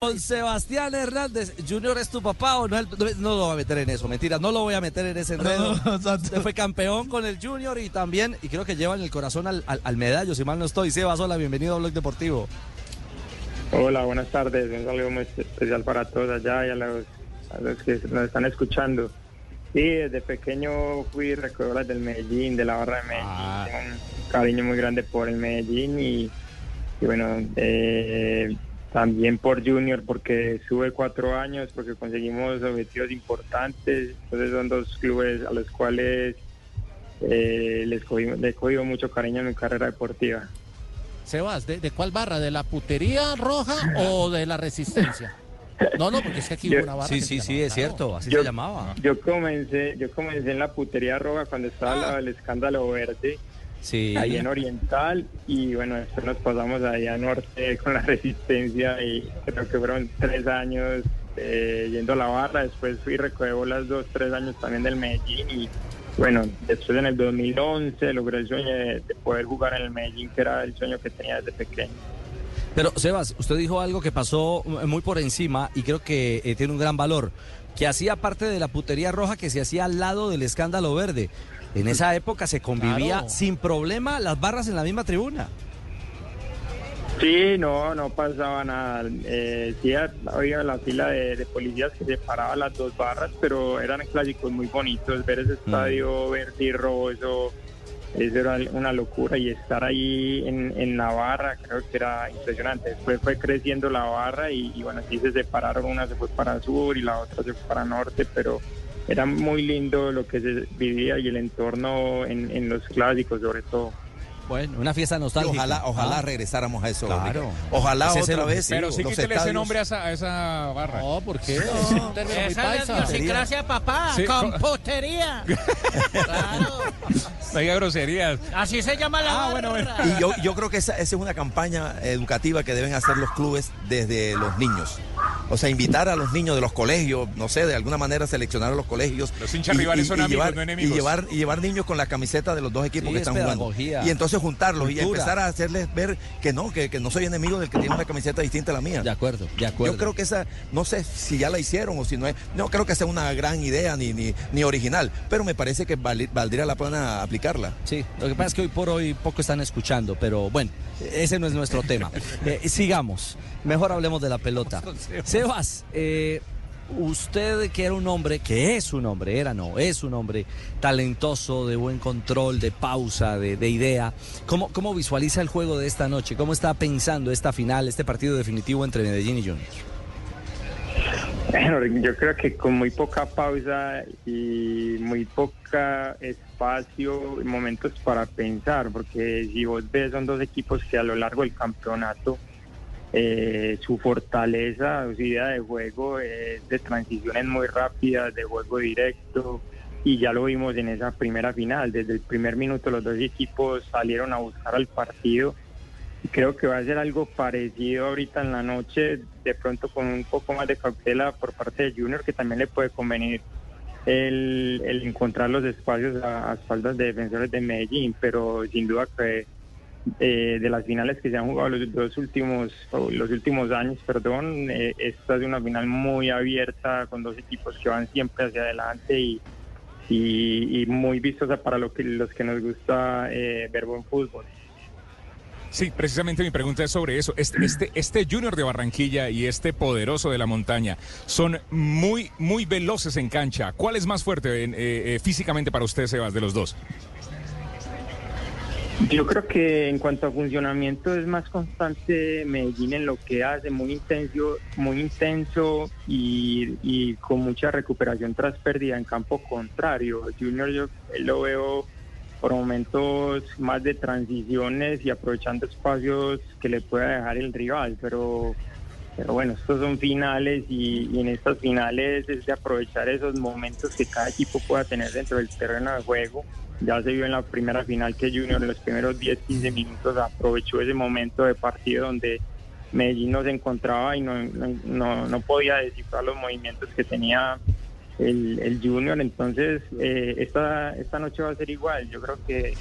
Con Sebastián Hernández, Junior es tu papá o no, no, lo voy a meter en eso, mentira, no lo voy a meter en ese enredo. Usted fue campeón con el Junior y también, y creo que lleva en el corazón al, al, medallo, si mal no estoy. Sebas, hola, bienvenido a Blog Deportivo. Hola, buenas tardes, un saludo muy especial para todos allá y a los, que nos están escuchando. Sí, desde pequeño fui recuerdo del Medellín, de la barra de Medellín, ah. un cariño muy grande por el Medellín y, y bueno, eh, también por Junior porque sube cuatro años, porque conseguimos objetivos importantes. Entonces son dos clubes a los cuales eh, les, he cogido mucho cariño en mi carrera deportiva. Sebas, ¿de, ¿de cuál barra? ¿De la putería roja o de la resistencia? No, no, porque es que aquí hubo una barra. Sí, sí, sí, es cierto, así se llamaba. Yo comencé, yo comencé en la putería roja cuando estaba ah. el escándalo verde sí. ahí en Oriental y bueno, después nos pasamos ahí a Norte con la Resistencia y creo que fueron tres años eh, yendo a la barra, después fui recogió las dos, tres años también del Medellín y bueno, después en el 2011 logré el sueño de, poder jugar en el Medellín, que era el sueño que tenía desde pequeño. Pero Sebas, usted dijo algo que pasó muy por encima y creo que eh, tiene un gran valor, que hacía parte de la putería roja que se hacía al lado del escándalo verde. En esa época se convivía sin problema las barras en la misma tribuna. Sí, no, no pasaba nada. Eh, sí, había la fila de, policías que separaba las dos barras, pero eran clásicos muy bonitos. Ver ese mm. estadio verde y rojo, eso, era una locura. Y estar ahí en, la barra, creo que era impresionante. Después fue creciendo la barra y, y bueno, sí se separaron. Una se fue para sur y la otra se fue para norte, pero era muy lindo lo que se vivía y el entorno en, los clásicos sobre todo. Bueno, una fiesta nostálgica. ojalá, ojalá ah. regresáramos a eso. Claro. Ojalá otra vez. Pero sí quítale ese nombre a esa, a esa barra. No, ¿por qué? esa es idiosincrasia, papá. Con postería. claro. No diga groserías. Así se llama la ah, barra. Bueno, Y yo, yo creo que esa, esa es una campaña educativa que deben hacer los clubes desde los niños. O sea, invitar a los niños de los colegios, no sé, de alguna manera seleccionar a los colegios. Los hinchas rivales son amigos, llevar, no enemigos. Y llevar, y llevar niños con la camiseta de los dos equipos que están jugando. Y entonces juntarlos y empezar a hacerles ver que no, que, no soy enemigo del que tiene una camiseta distinta a la mía. De acuerdo, de acuerdo. Yo creo que esa, no sé si ya la hicieron o si no es, no creo que sea una gran idea ni, ni, ni original, pero me parece que valdría la pena aplicarla. Sí, lo que pasa es que hoy por hoy poco están escuchando, pero bueno, ese no es nuestro tema. Eh, sigamos, mejor hablemos de la pelota. Sebas, eh, usted que era un hombre, que es un hombre, era no, es un hombre talentoso, de buen control, de pausa, de, idea, ¿cómo, ¿cómo visualiza el juego de esta noche? ¿Cómo está pensando esta final, este partido definitivo entre Medellín y Junior? Yo creo que con muy poca pausa y muy poca espacio y momentos para pensar, porque si vos ves son dos equipos que a lo largo del campeonato eh, su fortaleza, su idea de juego es de transiciones muy rápidas, de juego directo, y ya lo vimos en esa primera final. Desde el primer minuto los dos equipos salieron a buscar al partido. Creo que va a ser algo parecido ahorita en la noche, de pronto con un poco más de cautela por parte de Junior, que también le puede convenir el, encontrar los espacios a, a espaldas de defensores de Medellín, pero sin duda que eh, de las finales que se han jugado los últimos los últimos años, perdón, eh, esta es una final muy abierta con dos equipos que van siempre hacia adelante y, muy vistosa para lo que, los que nos gusta eh, ver buen fútbol. Sí, precisamente mi pregunta es sobre eso. Este, este, este Junior de Barranquilla y este poderoso de la montaña son muy, muy veloces en cancha. ¿Cuál es más fuerte físicamente para usted, Sebas, de los dos? Yo creo que en cuanto a funcionamiento es más constante Medellín en lo que hace, muy intenso, muy intenso y, con mucha recuperación tras pérdida en campo contrario. Junior yo lo veo por momentos más de transiciones y aprovechando espacios que le pueda dejar el rival, pero, pero bueno, estos son finales y, y en estas finales es de aprovechar esos momentos que cada equipo pueda tener dentro del terreno de juego ya se vio en la primera final que Junior en los primeros 10, 15 minutos aprovechó ese momento de partido donde Medellín no se encontraba y no, no, no podía descifrar los movimientos que tenía el, el Junior. Entonces, eh, esta, esta noche va a ser igual. Yo creo que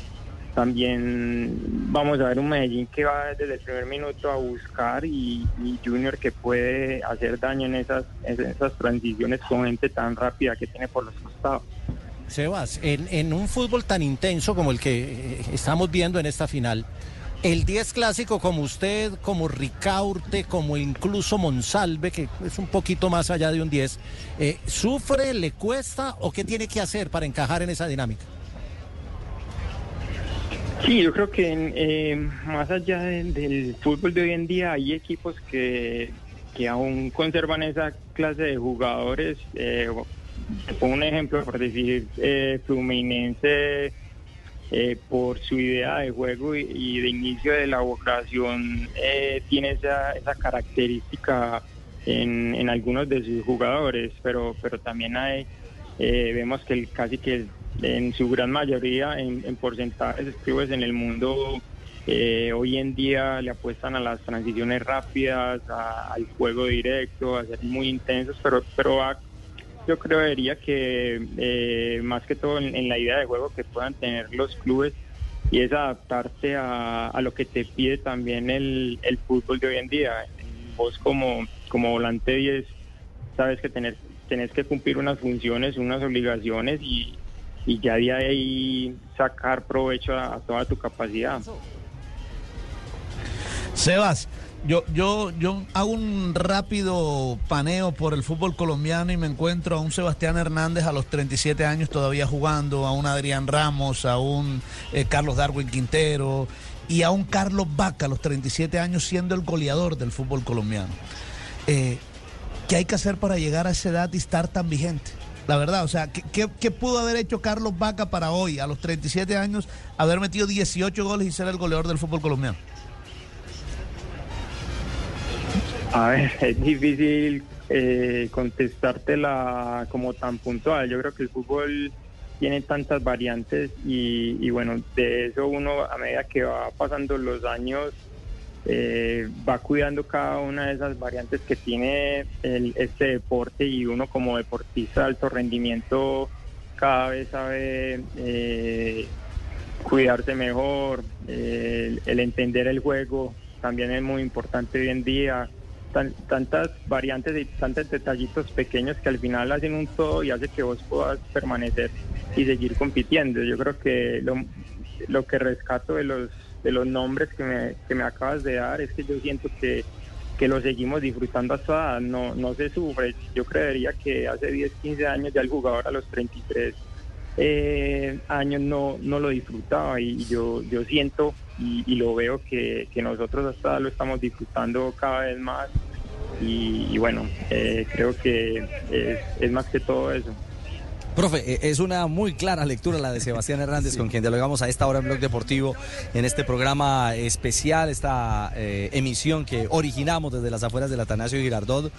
también vamos a ver un Medellín que va desde el primer minuto a buscar y, Junior que puede hacer daño en esas, en esas transiciones con gente tan rápida que tiene por los costados. Sebas, en, un fútbol tan intenso como el que eh, estamos viendo en esta final, el 10 clásico como usted, como Ricaurte, como incluso Monsalve, que es un poquito más allá de un 10, eh, ¿sufre, le cuesta o qué tiene que hacer para encajar en esa dinámica? Sí, yo creo que eh, más allá del fútbol de hoy en día hay equipos que, que aún conservan esa clase de jugadores. Eh, un ejemplo, por decir, eh, Fluminense, eh, por su idea de juego y, de inicio de la vocación, tiene esa, esa característica en, en, algunos de sus jugadores, pero, pero también hay, vemos que el, casi que en su gran mayoría, en, en porcentajes, clubes en el mundo eh, hoy en día le apuestan a las transiciones rápidas, al juego directo, a ser muy intensos, pero, pero yo creería que eh, más que todo en, la idea de juego que puedan tener los clubes y es adaptarse a, lo que te pide también el, el, fútbol de hoy en día. Vos como, como volante 10 sabes que tener, tenés que cumplir unas funciones, unas obligaciones y, y ya de ahí sacar provecho a, toda tu capacidad. Sebas, yo, yo, yo hago un rápido paneo por el fútbol colombiano y me encuentro a un Sebastián Hernández a los 37 años todavía jugando, a un Adrián Ramos, a un eh, Carlos Darwin Quintero y a un Carlos Vaca a los 37 años siendo el goleador del fútbol colombiano. Eh, ¿Qué hay que hacer para llegar a esa edad y estar tan vigente? La verdad, o sea, ¿qué, pudo haber hecho Carlos Vaca para hoy, a los 37 años, haber metido 18 goles y ser el goleador del fútbol colombiano? A ver, es difícil eh, contestártela como tan puntual. Yo creo que el fútbol tiene tantas variantes y, bueno, de eso uno a medida que va pasando los años eh, va cuidando cada una de esas variantes que tiene este deporte y uno como deportista de alto rendimiento cada vez sabe eh, cuidarse mejor, el entender el juego también es muy importante hoy en día. Tantas variantes y tantos detallitos pequeños que al final hacen un todo y hace que vos puedas permanecer y seguir compitiendo. Yo creo que lo, lo que rescato de los de los nombres que me, que me acabas de dar, es que yo siento que, que lo seguimos disfrutando hasta no, no se sufre. Yo creería que hace 10, 15 años ya el jugador a los 33 eh, años no, no lo disfrutaba y yo, yo siento y, lo veo que, que, nosotros hasta lo estamos disfrutando cada vez más y, bueno, eh, creo que es, es más que todo eso. Profe, eh, es una muy clara lectura la de Sebastián Hernández, con quien dialogamos a esta hora en Blog Deportivo, en este programa especial, esta eh, emisión que originamos desde las afueras del Atanasio Girardot,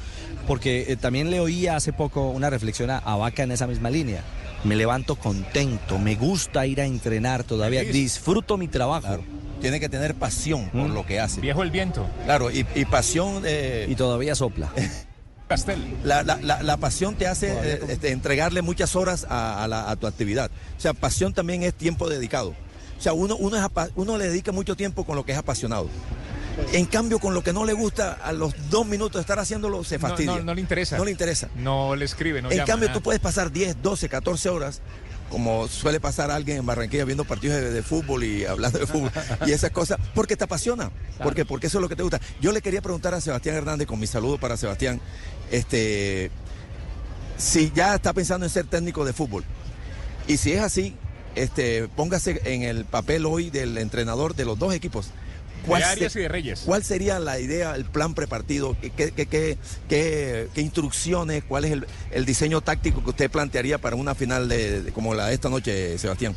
porque eh, también le oía hace poco una reflexión a, Vaca en esa misma línea. Me levanto contento, me gusta ir a entrenar todavía, disfruto mi trabajo. Tiene que tener pasión por lo que hace. Viejo el viento. Claro, y, y pasión. y todavía sopla. La, la, pasión te hace eh, este, entregarle muchas horas a, tu actividad. O sea, pasión también es tiempo dedicado. O sea, uno, uno, es, uno le dedica mucho tiempo con lo que es apasionado. En cambio, con lo que no le gusta, a los dos minutos de estar haciéndolo, se fastidia. No, le interesa. No le interesa. No le escribe, no En cambio, tú puedes pasar 10, 12, 14 horas como suele pasar a alguien en Barranquilla viendo partidos de, fútbol y hablando de fútbol y esas cosas, porque te apasiona, porque, porque eso es lo que te gusta. Yo le quería preguntar a Sebastián Hernández, con mi saludo para Sebastián, este, si ya está pensando en ser técnico de fútbol. Y si es así, este, póngase en el papel hoy del entrenador de los dos equipos. ¿Cuál, de y de Reyes. ¿Cuál sería la idea, el plan prepartido? ¿Qué, qué, qué, qué instrucciones? ¿Cuál es el, diseño táctico que usted plantearía para una final de, como la de esta noche, Sebastián?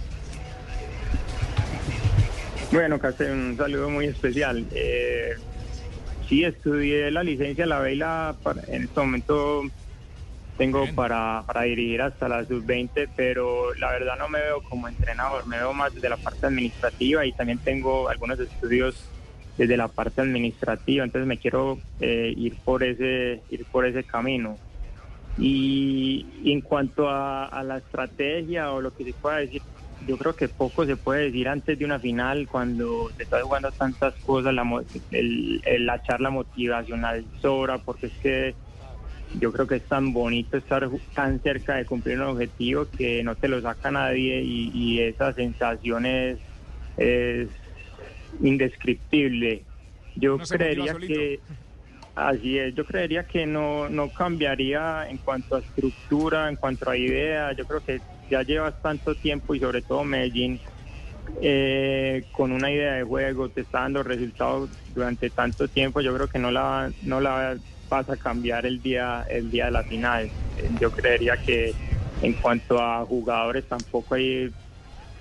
Bueno, casi un saludo muy especial. Eh, sí, estudié la licencia la Vela, en este momento tengo para, para, dirigir hasta la sub-20, pero la verdad no me veo como entrenador, me veo más desde la parte administrativa y también tengo algunos estudios desde la parte administrativa, entonces me quiero eh, ir por ese ir por ese camino. Y, en cuanto a, la estrategia o lo que se pueda decir, yo creo que poco se puede decir antes de una final cuando se está jugando tantas cosas, la, el, la charla motivacional sobra, porque es que yo creo que es tan bonito estar tan cerca de cumplir un objetivo que no te lo saca nadie y, y esa sensación es, indescriptible. Yo creería que así es, yo creería que no, no cambiaría en cuanto a estructura, en cuanto a idea, yo creo que ya llevas tanto tiempo y sobre todo Medellín eh, con una idea de juego, te está dando resultados durante tanto tiempo, yo creo que no la, no la vas a cambiar el día, el día de la final. Yo creería que en cuanto a jugadores tampoco hay,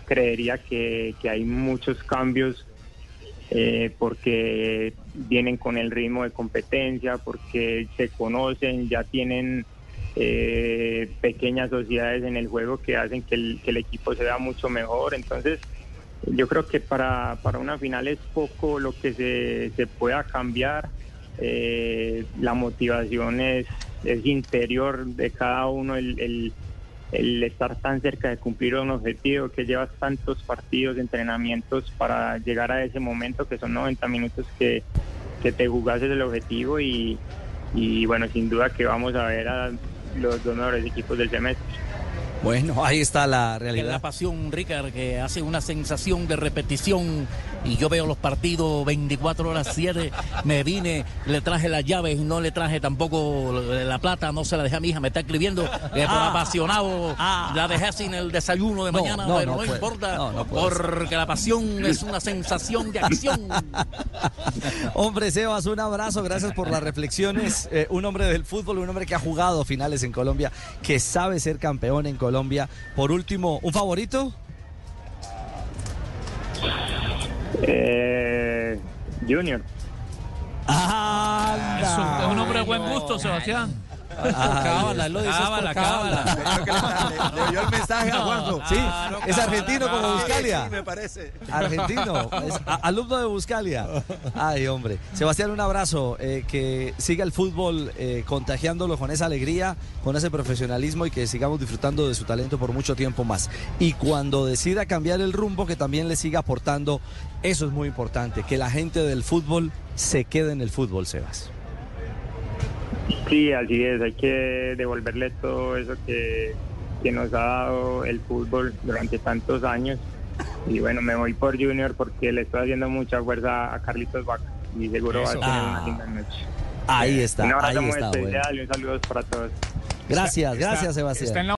creería que, hay muchos cambios eh, porque vienen con el ritmo de competencia, porque se conocen, ya tienen eh, pequeñas sociedades en el juego que hacen que el, que el equipo se vea mucho mejor. Entonces, yo creo que para, para una final es poco lo que se, se pueda cambiar eh, la motivación es, es interior de cada uno, el, el, estar tan cerca de cumplir un objetivo, que llevas tantos partidos, entrenamientos para llegar a ese momento, que son 90 minutos que, que te jugases el objetivo y, y bueno, sin duda que vamos a ver a los dos mejores equipos del semestre. Bueno, ahí está la realidad. La pasión, Ricard, que hace una sensación de repetición. Y yo veo los partidos 24 horas 7. Me vine, le traje las llaves, no le traje tampoco la plata, no se la dejé a mi hija, me está escribiendo. por ah. apasionado, ah. la dejé sin el desayuno de mañana, pero no, importa, porque la pasión es una sensación de acción. hombre, Sebas, un abrazo, gracias por las reflexiones. Eh, un hombre del fútbol, un hombre que ha jugado finales en Colombia, que sabe ser campeón en Colombia Colombia. Por último, ¿un favorito? Eh, junior. Ah, es un hombre de buen gusto, Sebastián. Cábala, lo dices cábala, cábala. Le, dio el mensaje a Juanjo. Sí, es argentino como Buscalia. Sí, me parece. Argentino, es alumno de Buscalia. Ay, hombre. Sebastián, un abrazo. Eh, que siga el fútbol eh, contagiándolo con esa alegría, con ese profesionalismo y que sigamos disfrutando de su talento por mucho tiempo más. Y cuando decida cambiar el rumbo, que también le siga aportando, eso es muy importante, que la gente del fútbol se quede en el fútbol, Sebas. Sí, así es, hay que devolverle todo eso que, nos ha dado el fútbol durante tantos años. Y bueno, me voy por Junior porque le estoy haciendo mucha fuerza a Carlitos Vaca y seguro va a tener una linda noche. Ahí está, un ahí está. especial y un saludo para todos. Gracias, gracias Sebastián.